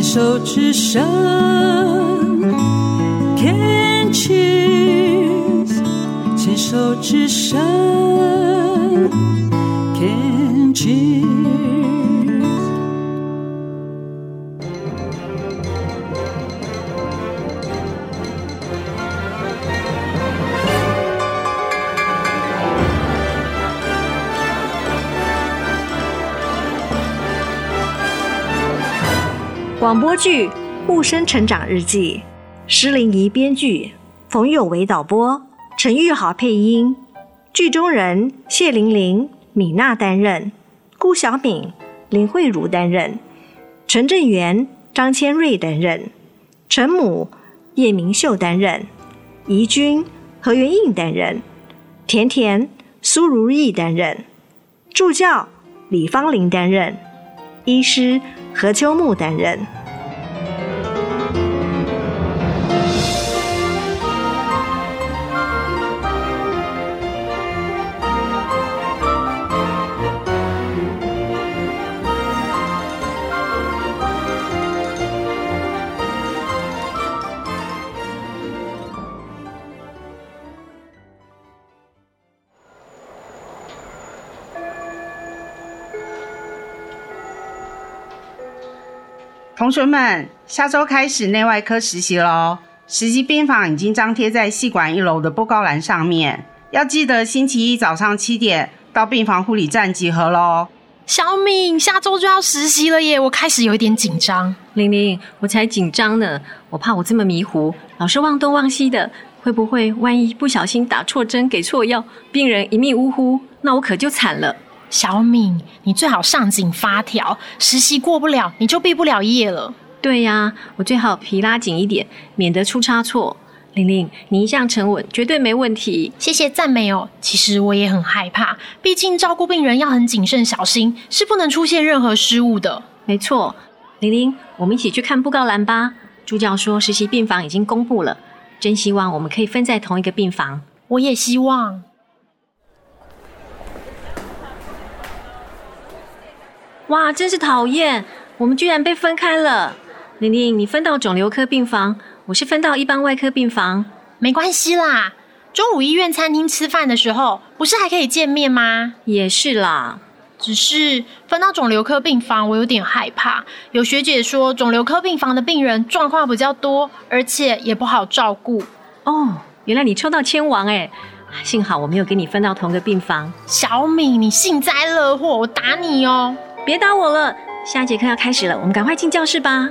牵手之声，Can cheers，牵手之声，Can cheers。广播剧《护生成长日记》，施玲仪编剧，冯有为导播，陈玉豪配音。剧中人谢玲玲、米娜担任，顾小敏、林慧茹担任，陈正元、张千瑞担任，陈母叶明秀担任，怡君何元应担任，甜甜苏如意担任，助教李芳玲担任，医师。何秋木担任。同学们，下周开始内外科实习喽！实习病房已经张贴在系馆一楼的布告栏上面，要记得星期一早上七点到病房护理站集合喽。小敏，下周就要实习了耶，我开始有一点紧张。玲玲，我才紧张呢，我怕我这么迷糊，老是忘东忘西的，会不会万一不小心打错针、给错药，病人一命呜呼，那我可就惨了。小敏，你最好上紧发条，实习过不了你就毕不了业了。对呀，我最好皮拉紧一点，免得出差错。玲玲，你一向沉稳，绝对没问题。谢谢赞美哦。其实我也很害怕，毕竟照顾病人要很谨慎小心，是不能出现任何失误的。没错，玲玲，我们一起去看布告栏吧。助教说实习病房已经公布了，真希望我们可以分在同一个病房。我也希望。哇，真是讨厌！我们居然被分开了。玲玲，你分到肿瘤科病房，我是分到一般外科病房。没关系啦，中午医院餐厅吃饭的时候，不是还可以见面吗？也是啦，只是分到肿瘤科病房，我有点害怕。有学姐说，肿瘤科病房的病人状况比较多，而且也不好照顾。哦，原来你抽到千王哎！幸好我没有跟你分到同个病房。小米，你幸灾乐祸，我打你哦！别打我了，下一节课要开始了，我们赶快进教室吧。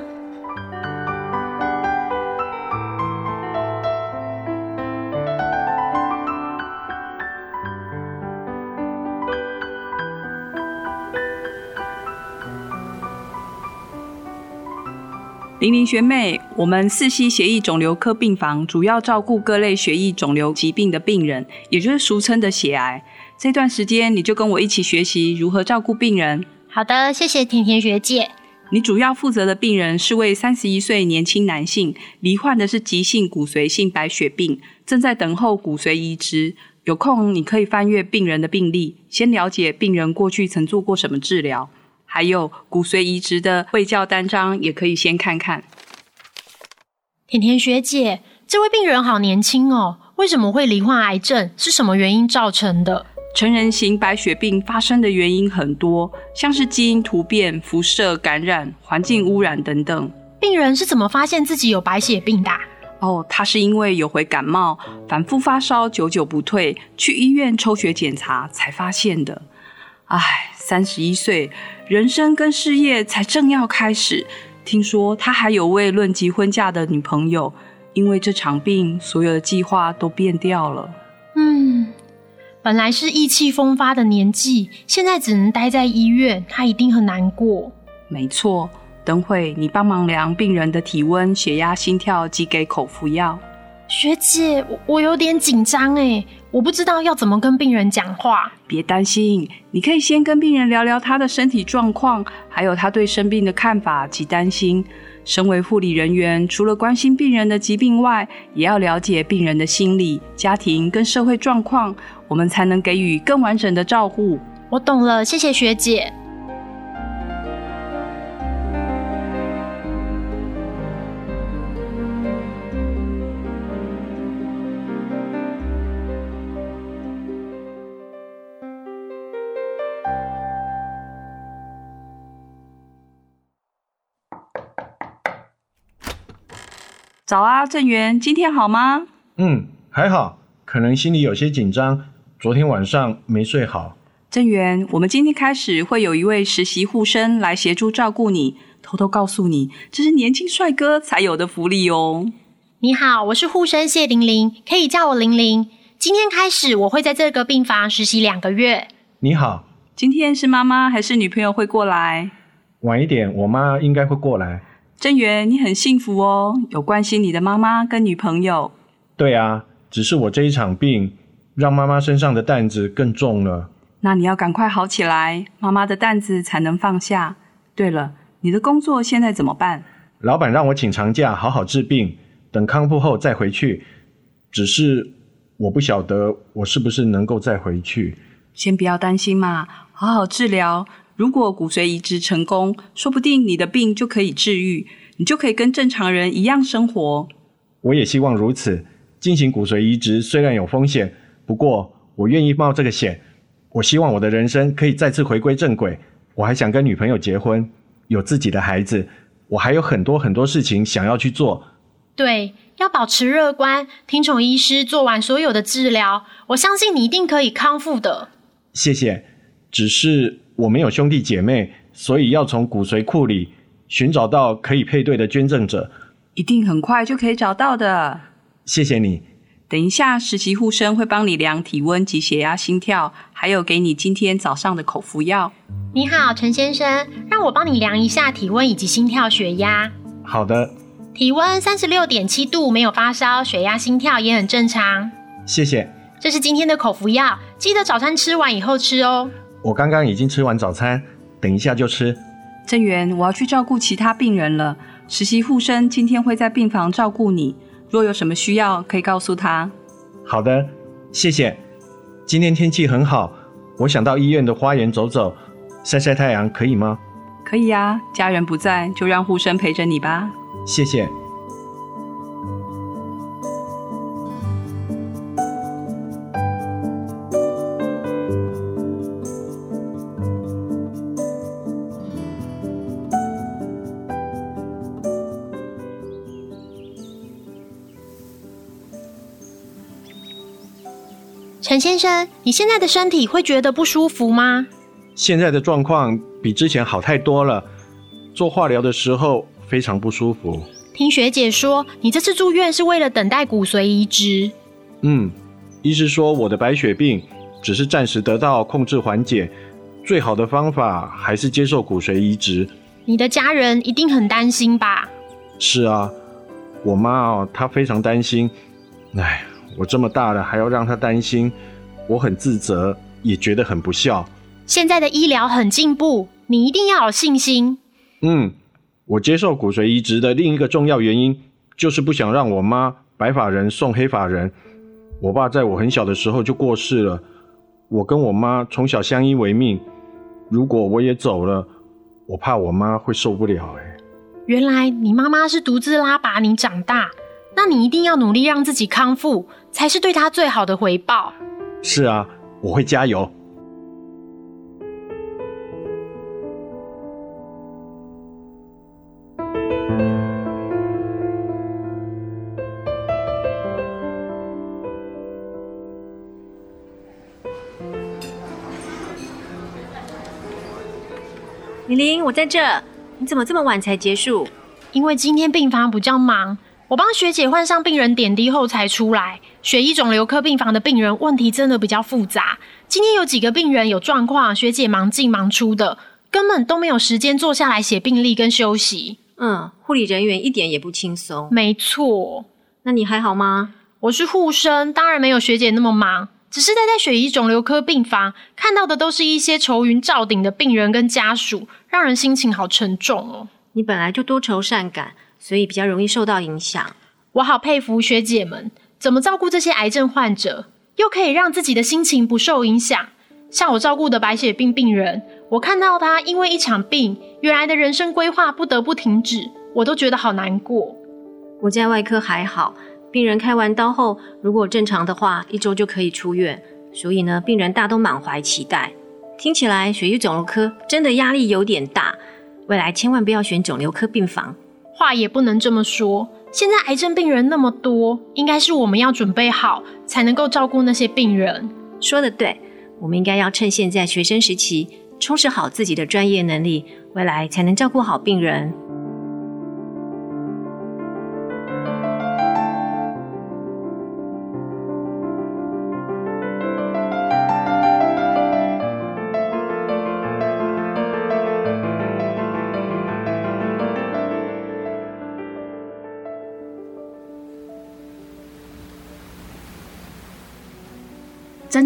玲玲学妹，我们四溪协议肿瘤科病房主要照顾各类血液肿瘤疾病的病人，也就是俗称的血癌。这段时间你就跟我一起学习如何照顾病人。好的，谢谢甜甜学姐。你主要负责的病人是位三十一岁年轻男性，罹患的是急性骨髓性白血病，正在等候骨髓移植。有空你可以翻阅病人的病历，先了解病人过去曾做过什么治疗，还有骨髓移植的卫教单张也可以先看看。甜甜学姐，这位病人好年轻哦，为什么会罹患癌症？是什么原因造成的？成人型白血病发生的原因很多，像是基因突变、辐射感染、环境污染等等。病人是怎么发现自己有白血病的？哦，他是因为有回感冒，反复发烧，久久不退，去医院抽血检查才发现的。唉，三十一岁，人生跟事业才正要开始，听说他还有位论及婚嫁的女朋友，因为这场病，所有的计划都变掉了。嗯。本来是意气风发的年纪，现在只能待在医院，他一定很难过。没错，等会你帮忙量病人的体温、血压、心跳及给口服药。学姐，我我有点紧张哎，我不知道要怎么跟病人讲话。别担心，你可以先跟病人聊聊他的身体状况，还有他对生病的看法及担心。身为护理人员，除了关心病人的疾病外，也要了解病人的心理、家庭跟社会状况，我们才能给予更完整的照顾我懂了谢谢学姐。早啊郑源今天好吗？嗯还好可能心里有些紧张昨天晚上没睡好。郑源，我们今天开始会有一位实习护生来协助照顾你。偷偷告诉你，这是年轻帅哥才有的福利哦。你好，我是护生谢玲玲，可以叫我玲玲。今天开始，我会在这个病房实习两个月。你好，今天是妈妈还是女朋友会过来？晚一点，我妈应该会过来。郑源，你很幸福哦，有关心你的妈妈跟女朋友。对啊，只是我这一场病，让妈妈身上的担子更重了。那你要赶快好起来，妈妈的担子才能放下。对了，你的工作现在怎么办？老板让我请长假，好好治病，等康复后再回去。只是我不晓得我是不是能够再回去。先不要担心嘛，好好治疗。如果骨髓移植成功，说不定你的病就可以治愈，你就可以跟正常人一样生活。我也希望如此。进行骨髓移植虽然有风险，不过我愿意冒这个险。我希望我的人生可以再次回归正轨。我还想跟女朋友结婚，有自己的孩子。我还有很多很多事情想要去做。对，要保持乐观，听从医师做完所有的治疗。我相信你一定可以康复的。谢谢。只是。我没有兄弟姐妹，所以要从骨髓库里寻找到可以配对的捐赠者。一定很快就可以找到的。谢谢你。等一下，实习护生会帮你量体温及血压、心跳，还有给你今天早上的口服药。你好，陈先生，让我帮你量一下体温以及心跳、血压。好的。体温三十六点七度，没有发烧，血压、心跳也很正常。谢谢。这是今天的口服药，记得早餐吃完以后吃哦。我刚刚已经吃完早餐，等一下就吃。郑源，我要去照顾其他病人了。实习护生今天会在病房照顾你，若有什么需要，可以告诉他。好的，谢谢。今天天气很好，我想到医院的花园走走，晒晒太阳，可以吗？可以呀，家人不在，就让护生陪着你吧。谢谢。陈先生，你现在的身体会觉得不舒服吗？现在的状况比之前好太多了。做化疗的时候非常不舒服。听学姐说，你这次住院是为了等待骨髓移植。嗯，医师说我的白血病只是暂时得到控制缓解，最好的方法还是接受骨髓移植。你的家人一定很担心吧？是啊，我妈哦，她非常担心。哎。我这么大了，还要让他担心，我很自责，也觉得很不孝。现在的医疗很进步，你一定要有信心。嗯，我接受骨髓移植的另一个重要原因，就是不想让我妈白发人送黑发人。我爸在我很小的时候就过世了，我跟我妈从小相依为命。如果我也走了，我怕我妈会受不了。哎，原来你妈妈是独自拉拔你长大。那你一定要努力让自己康复，才是对他最好的回报。是啊，我会加油。玲玲，我在这。你怎么这么晚才结束？因为今天病房比较忙。我帮学姐换上病人点滴后才出来。血液肿瘤科病房的病人问题真的比较复杂。今天有几个病人有状况，学姐忙进忙出的，根本都没有时间坐下来写病历跟休息。嗯，护理人员一点也不轻松。没错，那你还好吗？我是护生，当然没有学姐那么忙。只是待在血液肿瘤科病房，看到的都是一些愁云罩顶的病人跟家属，让人心情好沉重哦。你本来就多愁善感。所以比较容易受到影响。我好佩服学姐们，怎么照顾这些癌症患者，又可以让自己的心情不受影响。像我照顾的白血病病人，我看到他因为一场病，原来的人生规划不得不停止，我都觉得好难过。我在外科还好，病人开完刀后，如果正常的话，一周就可以出院。所以呢，病人大都满怀期待。听起来血液肿瘤科真的压力有点大，未来千万不要选肿瘤科病房。话也不能这么说，现在癌症病人那么多，应该是我们要准备好，才能够照顾那些病人。说的对，我们应该要趁现在学生时期，充实好自己的专业能力，未来才能照顾好病人。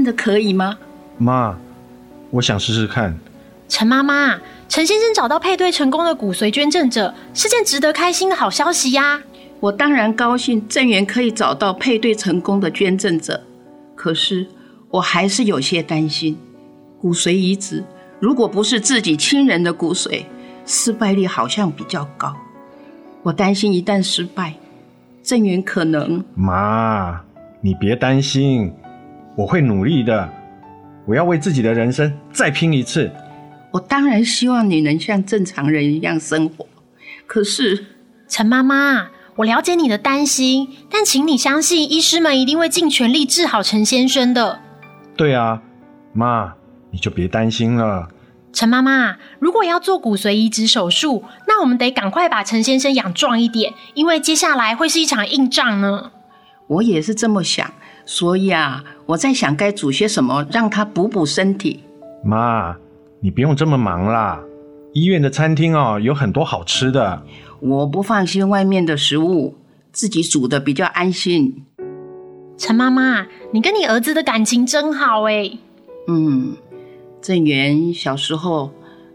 真的可以吗？妈，我想试试看。陈妈妈，陈先生找到配对成功的骨髓捐赠者，是件值得开心的好消息呀！我当然高兴，郑源可以找到配对成功的捐赠者。可是，我还是有些担心，骨髓移植如果不是自己亲人的骨髓，失败率好像比较高。我担心一旦失败，郑源可能……妈，你别担心。我会努力的，我要为自己的人生再拼一次。我当然希望你能像正常人一样生活，可是陈妈妈，我了解你的担心，但请你相信，医师们一定会尽全力治好陈先生的。对啊，妈，你就别担心了。陈妈妈，如果要做骨髓移植手术，那我们得赶快把陈先生养壮一点，因为接下来会是一场硬仗呢。我也是这么想。所以啊，我在想该煮些什么让他补补身体。妈，你不用这么忙啦，医院的餐厅哦有很多好吃的。我不放心外面的食物，自己煮的比较安心。陈妈妈，你跟你儿子的感情真好哎。嗯，郑源小时候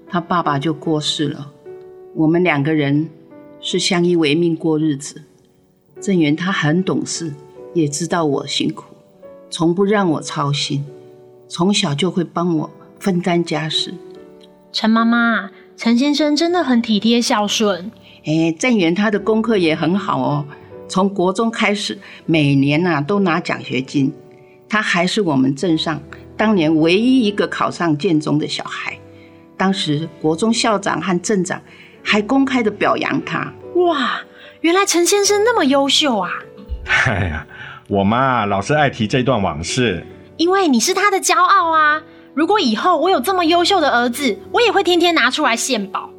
他爸爸就过世了，我们两个人是相依为命过日子。郑源他很懂事。也知道我辛苦，从不让我操心，从小就会帮我分担家事。陈妈妈，陈先生真的很体贴孝顺。哎，郑源他的功课也很好哦，从国中开始，每年呐都拿奖学金。他还是我们镇上当年唯一一个考上建中的小孩。当时国中校长和镇长还公开的表扬他。哇，原来陈先生那么优秀啊！哎呀。我妈老是爱提这段往事，因为你是她的骄傲啊！如果以后我有这么优秀的儿子，我也会天天拿出来献宝。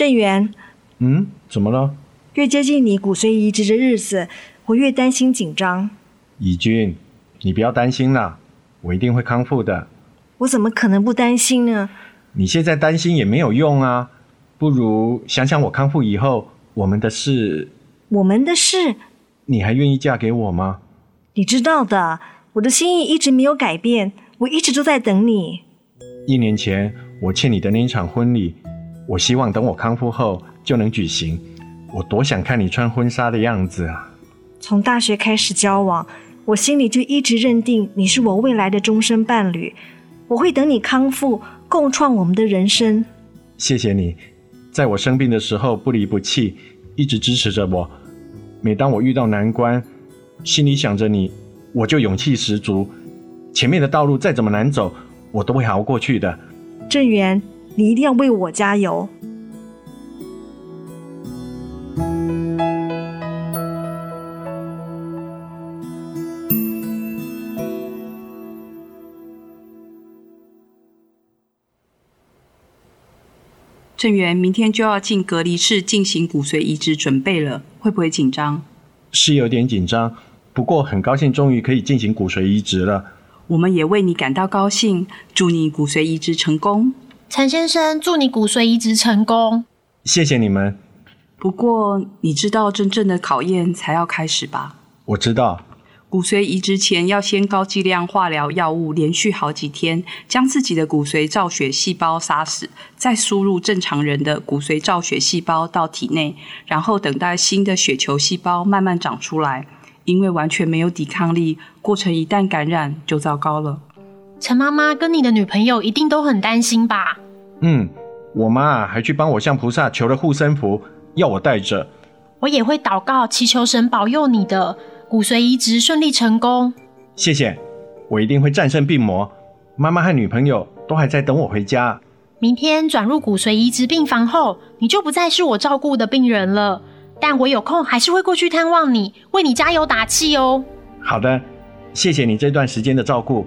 郑源，嗯，怎么了？越接近你骨髓移植的日子，我越担心紧张。怡君，你不要担心啦，我一定会康复的。我怎么可能不担心呢？你现在担心也没有用啊，不如想想我康复以后我们的事。我们的事？你还愿意嫁给我吗？你知道的，我的心意一直没有改变，我一直都在等你。一年前我欠你的那一场婚礼。我希望等我康复后就能举行。我多想看你穿婚纱的样子啊！从大学开始交往，我心里就一直认定你是我未来的终身伴侣。我会等你康复，共创我们的人生。谢谢你，在我生病的时候不离不弃，一直支持着我。每当我遇到难关，心里想着你，我就勇气十足。前面的道路再怎么难走，我都会熬过去的。郑源。你一定要为我加油！郑源明天就要进隔离室进行骨髓移植准备了，会不会紧张？是有点紧张，不过很高兴终于可以进行骨髓移植了。我们也为你感到高兴，祝你骨髓移植成功。陈先生，祝你骨髓移植成功！谢谢你们。不过，你知道真正的考验才要开始吧？我知道。骨髓移植前要先高剂量化疗药物，连续好几天，将自己的骨髓造血细胞杀死，再输入正常人的骨髓造血细胞到体内，然后等待新的血球细胞慢慢长出来。因为完全没有抵抗力，过程一旦感染就糟糕了。陈妈妈跟你的女朋友一定都很担心吧？嗯，我妈还去帮我向菩萨求了护身符，要我带着。我也会祷告，祈求神保佑你的骨髓移植顺利成功。谢谢，我一定会战胜病魔。妈妈和女朋友都还在等我回家。明天转入骨髓移植病房后，你就不再是我照顾的病人了。但我有空还是会过去探望你，为你加油打气哦。好的，谢谢你这段时间的照顾。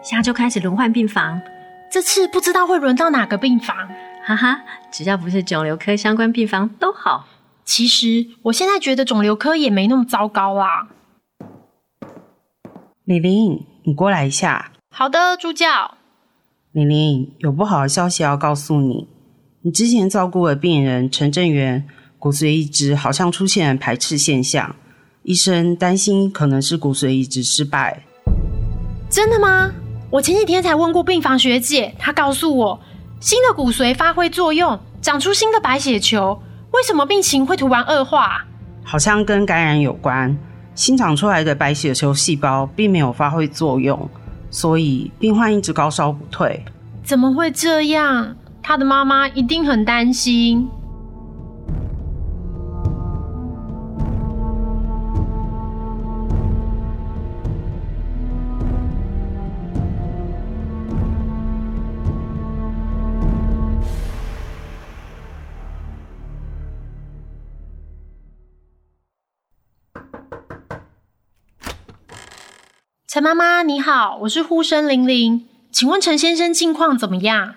玲，下周开始轮换病房，这次不知道会轮到哪个病房。哈哈，只要不是肿瘤科相关病房都好。其实我现在觉得肿瘤科也没那么糟糕啦。李玲，你过来一下。好的，助教。玲玲，有不好的消息要告诉你，你之前照顾的病人陈正元骨髓移植好像出现排斥现象，医生担心可能是骨髓移植失败。真的吗？我前几天才问过病房学姐，她告诉我，新的骨髓发挥作用，长出新的白血球。为什么病情会突然恶化？好像跟感染有关。新长出来的白血球细胞并没有发挥作用，所以病患一直高烧不退。怎么会这样？他的妈妈一定很担心。陈妈妈你好，我是呼声玲玲，请问陈先生近况怎么样？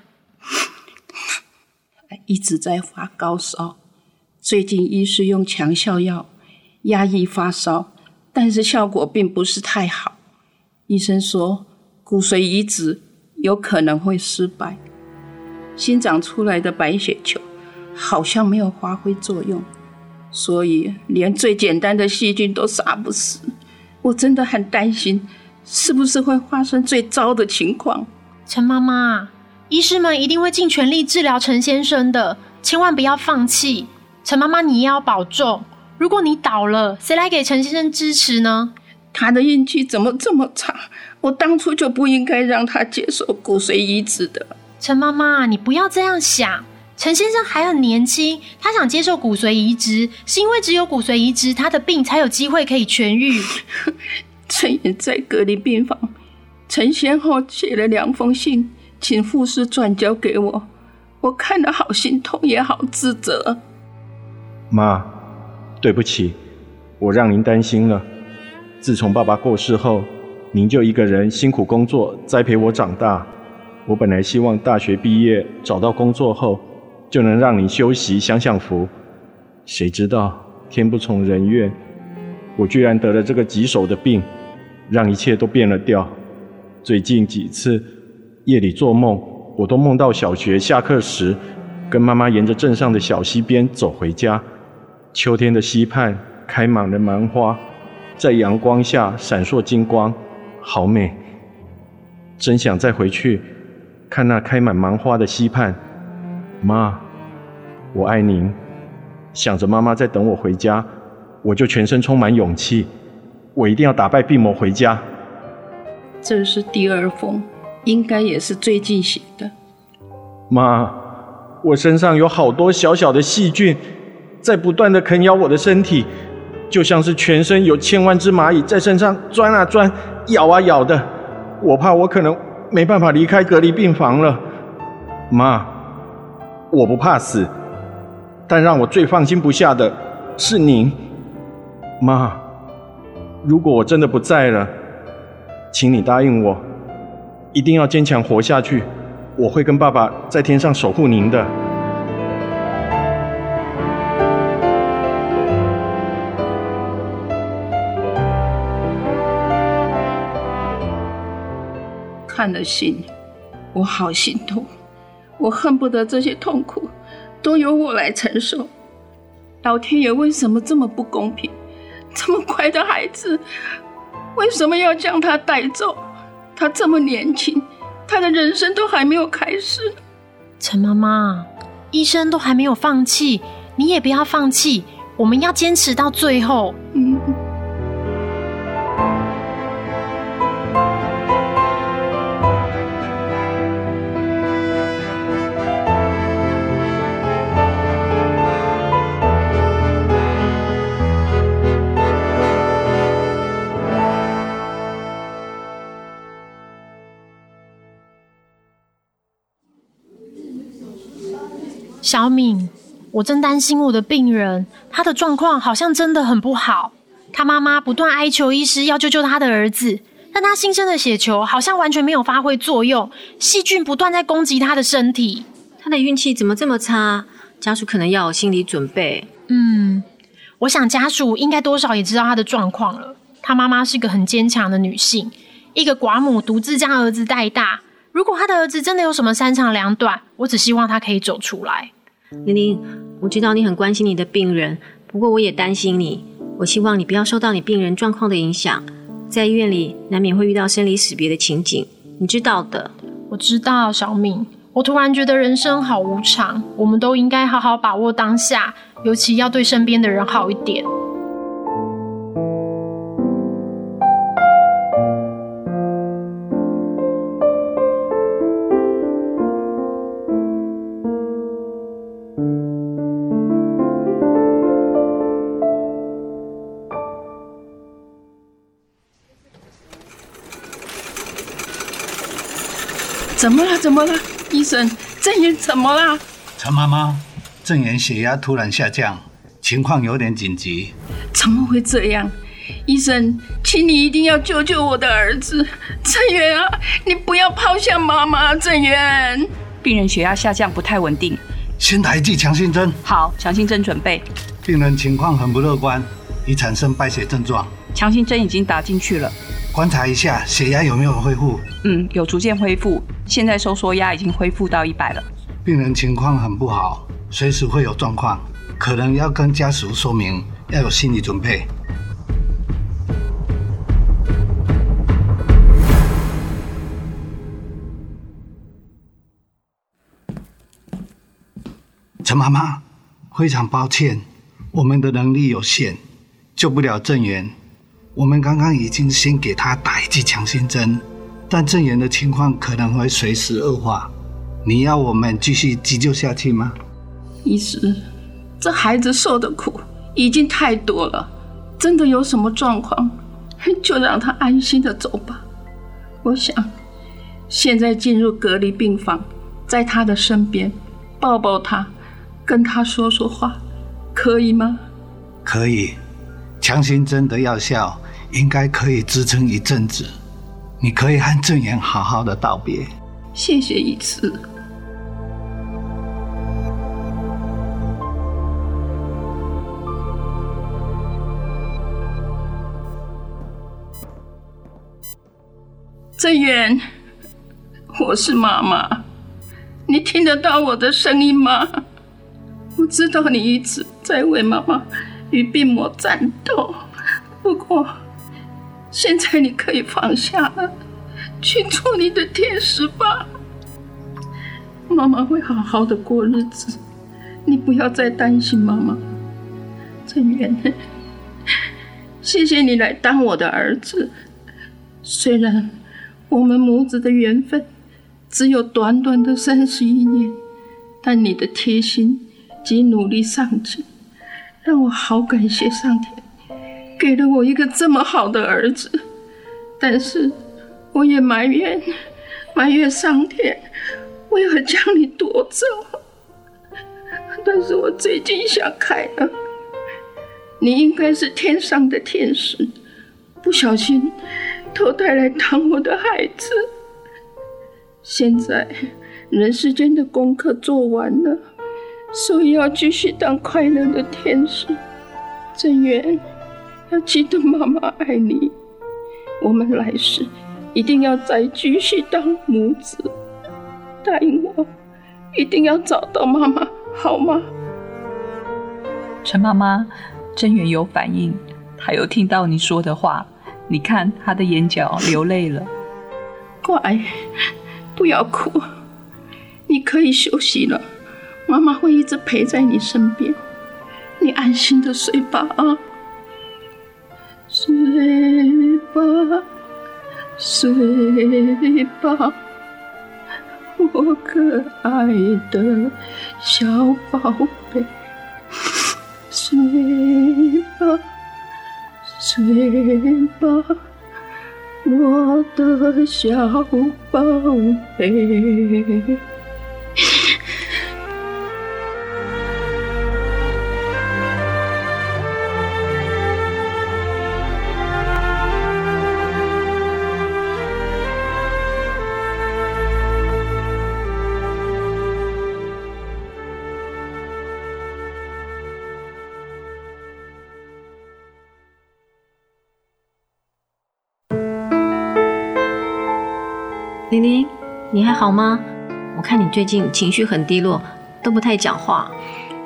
一直在发高烧，最近医师用强效药压抑发烧，但是效果并不是太好。医生说骨髓移植有可能会失败，新长出来的白血球好像没有发挥作用，所以连最简单的细菌都杀不死。我真的很担心。是不是会发生最糟的情况？陈妈妈，医师们一定会尽全力治疗陈先生的，千万不要放弃。陈妈妈，你也要保重。如果你倒了，谁来给陈先生支持呢？他的运气怎么这么差？我当初就不应该让他接受骨髓移植的。陈妈妈，你不要这样想。陈先生还很年轻，他想接受骨髓移植，是因为只有骨髓移植，他的病才有机会可以痊愈。陈也在隔离病房，陈先后写了两封信，请护士转交给我，我看了好心痛，也好自责。妈，对不起，我让您担心了。自从爸爸过世后，您就一个人辛苦工作，栽培我长大。我本来希望大学毕业找到工作后，就能让你休息享享福，谁知道天不从人愿，我居然得了这个棘手的病。让一切都变了调。最近几次夜里做梦，我都梦到小学下课时，跟妈妈沿着镇上的小溪边走回家。秋天的溪畔开满了芒花，在阳光下闪烁金光，好美。真想再回去看那开满芒花的溪畔。妈，我爱您。想着妈妈在等我回家，我就全身充满勇气。我一定要打败病魔回家。这是第二封，应该也是最近写的。妈，我身上有好多小小的细菌，在不断的啃咬我的身体，就像是全身有千万只蚂蚁在身上钻啊钻、咬啊咬的。我怕我可能没办法离开隔离病房了。妈，我不怕死，但让我最放心不下的是您，妈。如果我真的不在了，请你答应我，一定要坚强活下去。我会跟爸爸在天上守护您的。看了信，我好心痛，我恨不得这些痛苦都由我来承受。老天爷为什么这么不公平？这么乖的孩子，为什么要将他带走？他这么年轻，他的人生都还没有开始。陈妈妈，医生都还没有放弃，你也不要放弃，我们要坚持到最后。嗯。小敏，我真担心我的病人，他的状况好像真的很不好。他妈妈不断哀求医师要救救他的儿子，但他新生的血球好像完全没有发挥作用，细菌不断在攻击他的身体。他的运气怎么这么差？家属可能要有心理准备。嗯，我想家属应该多少也知道他的状况了。他妈妈是个很坚强的女性，一个寡母独自将儿子带大。如果他的儿子真的有什么三长两短，我只希望他可以走出来。玲玲，我知道你很关心你的病人，不过我也担心你。我希望你不要受到你病人状况的影响。在医院里难免会遇到生离死别的情景，你知道的。我知道，小敏。我突然觉得人生好无常，我们都应该好好把握当下，尤其要对身边的人好一点。怎么了？怎么了？医生，郑源怎么了？陈妈妈，郑源血压突然下降，情况有点紧急。怎么会这样？医生，请你一定要救救我的儿子郑源啊！你不要抛下妈妈，郑源。病人血压下降，不太稳定。先打一剂强心针。好，强心针准备。病人情况很不乐观，已产生败血症状。强心针已经打进去了。观察一下血压有没有恢复？嗯，有逐渐恢复。现在收缩压已经恢复到一百了。病人情况很不好，随时会有状况，可能要跟家属说明，要有心理准备。陈妈妈，非常抱歉，我们的能力有限，救不了郑源。我们刚刚已经先给他打一剂强心针，但郑源的情况可能会随时恶化。你要我们继续急救下去吗？医师，这孩子受的苦已经太多了，真的有什么状况，就让他安心的走吧。我想，现在进入隔离病房，在他的身边，抱抱他，跟他说说话，可以吗？可以，强心针的药效。应该可以支撑一阵子，你可以和郑源好好的道别。谢谢一次。郑源，我是妈妈，你听得到我的声音吗？我知道你一直在为妈妈与病魔战斗，不过。现在你可以放下了，去做你的天使吧。妈妈会好好的过日子，你不要再担心妈妈。郑源，谢谢你来当我的儿子。虽然我们母子的缘分只有短短的三十一年，但你的贴心及努力上进，让我好感谢上天。给了我一个这么好的儿子，但是我也埋怨埋怨上天，为何将你夺走？但是我最近想开了，你应该是天上的天使，不小心投胎来当我的孩子。现在人世间的功课做完了，所以要继续当快乐的天使。郑源。要记得妈妈爱你，我们来世一定要再继续当母子。答应我，一定要找到妈妈，好吗？陈妈妈，真源有反应，他有听到你说的话。你看他的眼角流泪了。乖，不要哭，你可以休息了。妈妈会一直陪在你身边，你安心的睡吧啊，睡吧，睡吧，我可爱的小宝贝，睡吧，睡吧，我的小宝贝。玲玲，你还好吗？我看你最近情绪很低落，都不太讲话。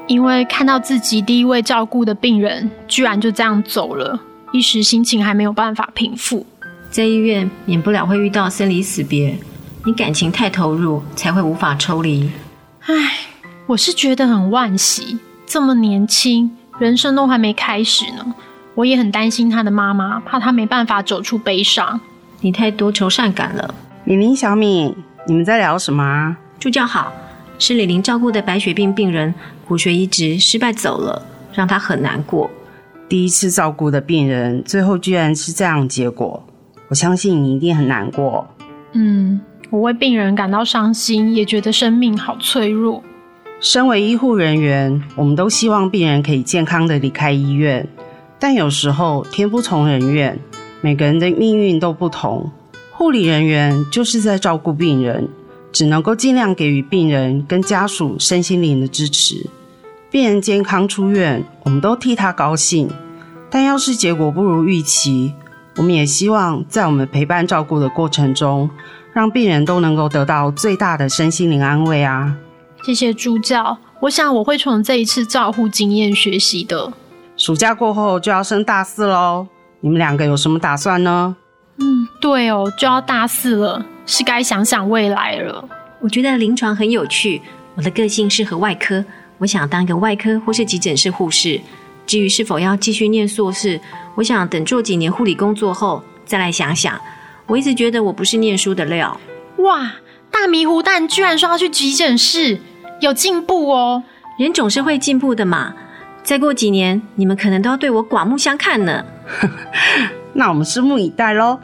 因为看到自己第一位照顾的病人居然就这样走了，一时心情还没有办法平复。在医院免不了会遇到生离死别，你感情太投入，才会无法抽离。唉，我是觉得很惋惜，这么年轻，人生都还没开始呢。我也很担心他的妈妈，怕他没办法走出悲伤。你太多愁善感了。李玲、小敏，你们在聊什么啊？助教好，是李玲照顾的白血病病人，骨髓移植失败走了，让她很难过。第一次照顾的病人，最后居然是这样结果，我相信你一定很难过。嗯，我为病人感到伤心，也觉得生命好脆弱。身为医护人员，我们都希望病人可以健康的离开医院，但有时候天不从人愿，每个人的命运都不同。护理人员就是在照顾病人，只能够尽量给予病人跟家属身心灵的支持。病人健康出院，我们都替他高兴。但要是结果不如预期，我们也希望在我们陪伴照顾的过程中，让病人都能够得到最大的身心灵安慰啊！谢谢助教，我想我会从这一次照护经验学习的。暑假过后就要升大四喽，你们两个有什么打算呢？嗯，对哦，就要大四了，是该想想未来了。我觉得临床很有趣，我的个性适合外科，我想当一个外科或是急诊室护士。至于是否要继续念硕士，我想等做几年护理工作后再来想想。我一直觉得我不是念书的料。哇，大迷糊蛋居然说要去急诊室，有进步哦！人总是会进步的嘛。再过几年，你们可能都要对我刮目相看呢。那我们拭目以待喽。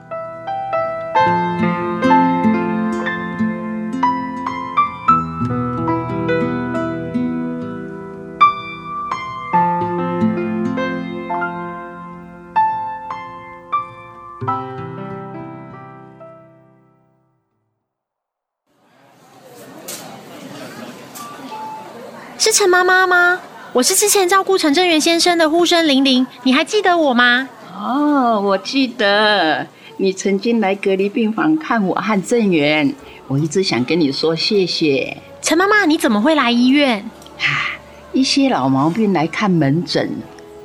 是陈妈妈吗？我是之前照顾陈正元先生的护生玲玲，你还记得我吗？哦，我记得你曾经来隔离病房看我和正源，我一直想跟你说谢谢。陈妈妈，你怎么会来医院？啊，一些老毛病来看门诊。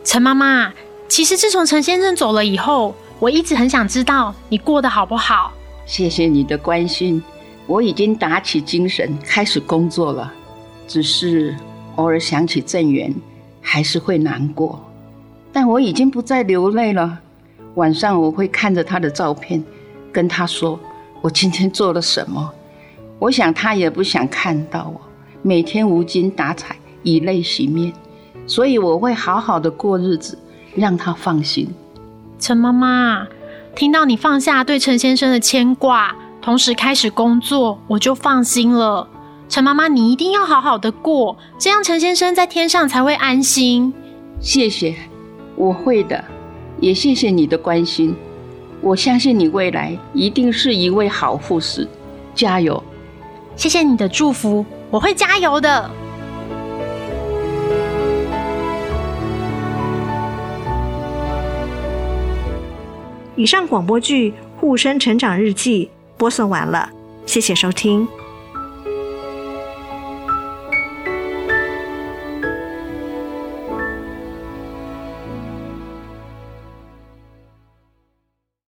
陈妈妈，其实自从陈先生走了以后，我一直很想知道你过得好不好。谢谢你的关心，我已经打起精神开始工作了，只是偶尔想起正源，还是会难过。但我已经不再流泪了。晚上我会看着他的照片，跟他说我今天做了什么。我想他也不想看到我每天无精打采、以泪洗面，所以我会好好的过日子，让他放心。陈妈妈，听到你放下对陈先生的牵挂，同时开始工作，我就放心了。陈妈妈，你一定要好好的过，这样陈先生在天上才会安心。谢谢。我会的，也谢谢你的关心。我相信你未来一定是一位好护士，加油！谢谢你的祝福，我会加油的。以上广播剧《护生成长日记》播送完了，谢谢收听。